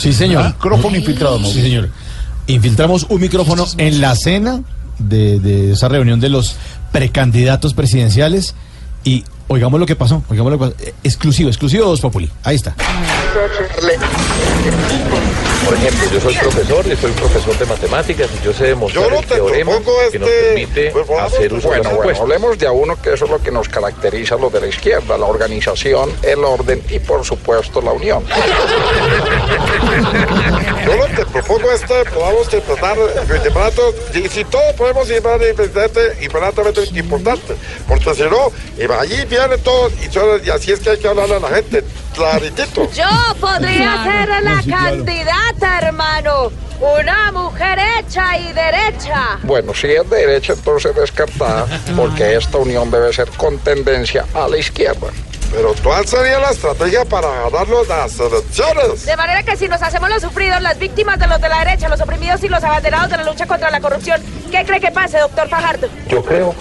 Sí, señor. Micrófono infiltrado. Sí, señor. Infiltramos un micrófono en la cena de, de esa reunión de los precandidatos presidenciales y oigamos lo que pasó. Oigamos lo que pasó. Eh, Exclusivo, exclusivo de Voz Populi. Ahí está. Por ejemplo, yo soy profesor y soy profesor de matemáticas y yo sé demostrar Yo no el te teorema que nos este- permite pues, hacer uso de Bueno, las bueno, hablemos de a uno que eso es lo que nos caracteriza a los de la izquierda, la organización, el orden y por supuesto la unión. Es que podamos campeonato y si todos podemos llevar inmediatamente inmediatamente importante, porque si no, y allí viene todo y, así es que hay que hablarle a la gente, claritito. Yo podría ser la candidata, hermano. Una mujer hecha y derecha. Bueno, si es de derecha entonces descartada, porque esta unión debe ser con tendencia a la izquierda. Pero ¿cuál sería la estrategia para ganar las elecciones? De manera que si nos hacemos los sufridos, las víctimas de los de la derecha, los oprimidos y los abanderados de la lucha contra la corrupción, ¿qué cree que pase, doctor Fajardo? Yo creo,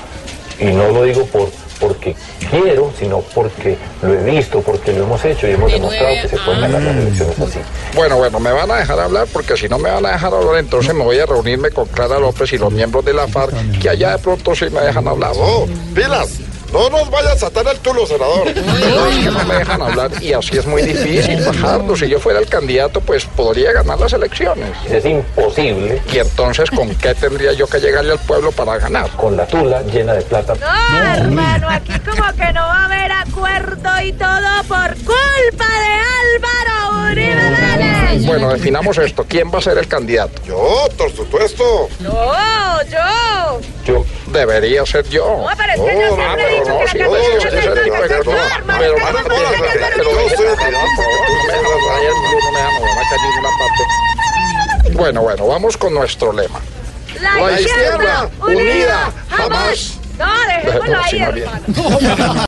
y no lo digo por porque quiero, sino porque lo he visto, porque lo hemos hecho y hemos demostrado que se pueden ganar las elecciones así. Bueno, bueno, me van a dejar hablar porque si no me van a dejar hablar, entonces me voy a reunirme con Clara López y los miembros de la FARC, que allá de pronto sí me dejan hablar. Oh, pilas, no nos vayas a atar el tulo, senador. No, es que no me dejan hablar y así es muy difícil, Fajardo. Si yo fuera el candidato, pues podría ganar las elecciones. Es imposible Y entonces, ¿con qué tendría yo que llegarle al pueblo para ganar? con la tula llena de plata. No, hermano, aquí como que no va a haber acuerdo y todo por culpa de Álvaro Uribe Vélez. Bueno, definamos esto. ¿Quién va a ser el candidato? Yo, por supuesto. No, yo. Yo Debería ser yo. No, pero es que yo No, siempre yo Bueno, bueno, vamos con nuestro lema. La, izquierda unida jamás. No, dejémoslo ahí, hermano.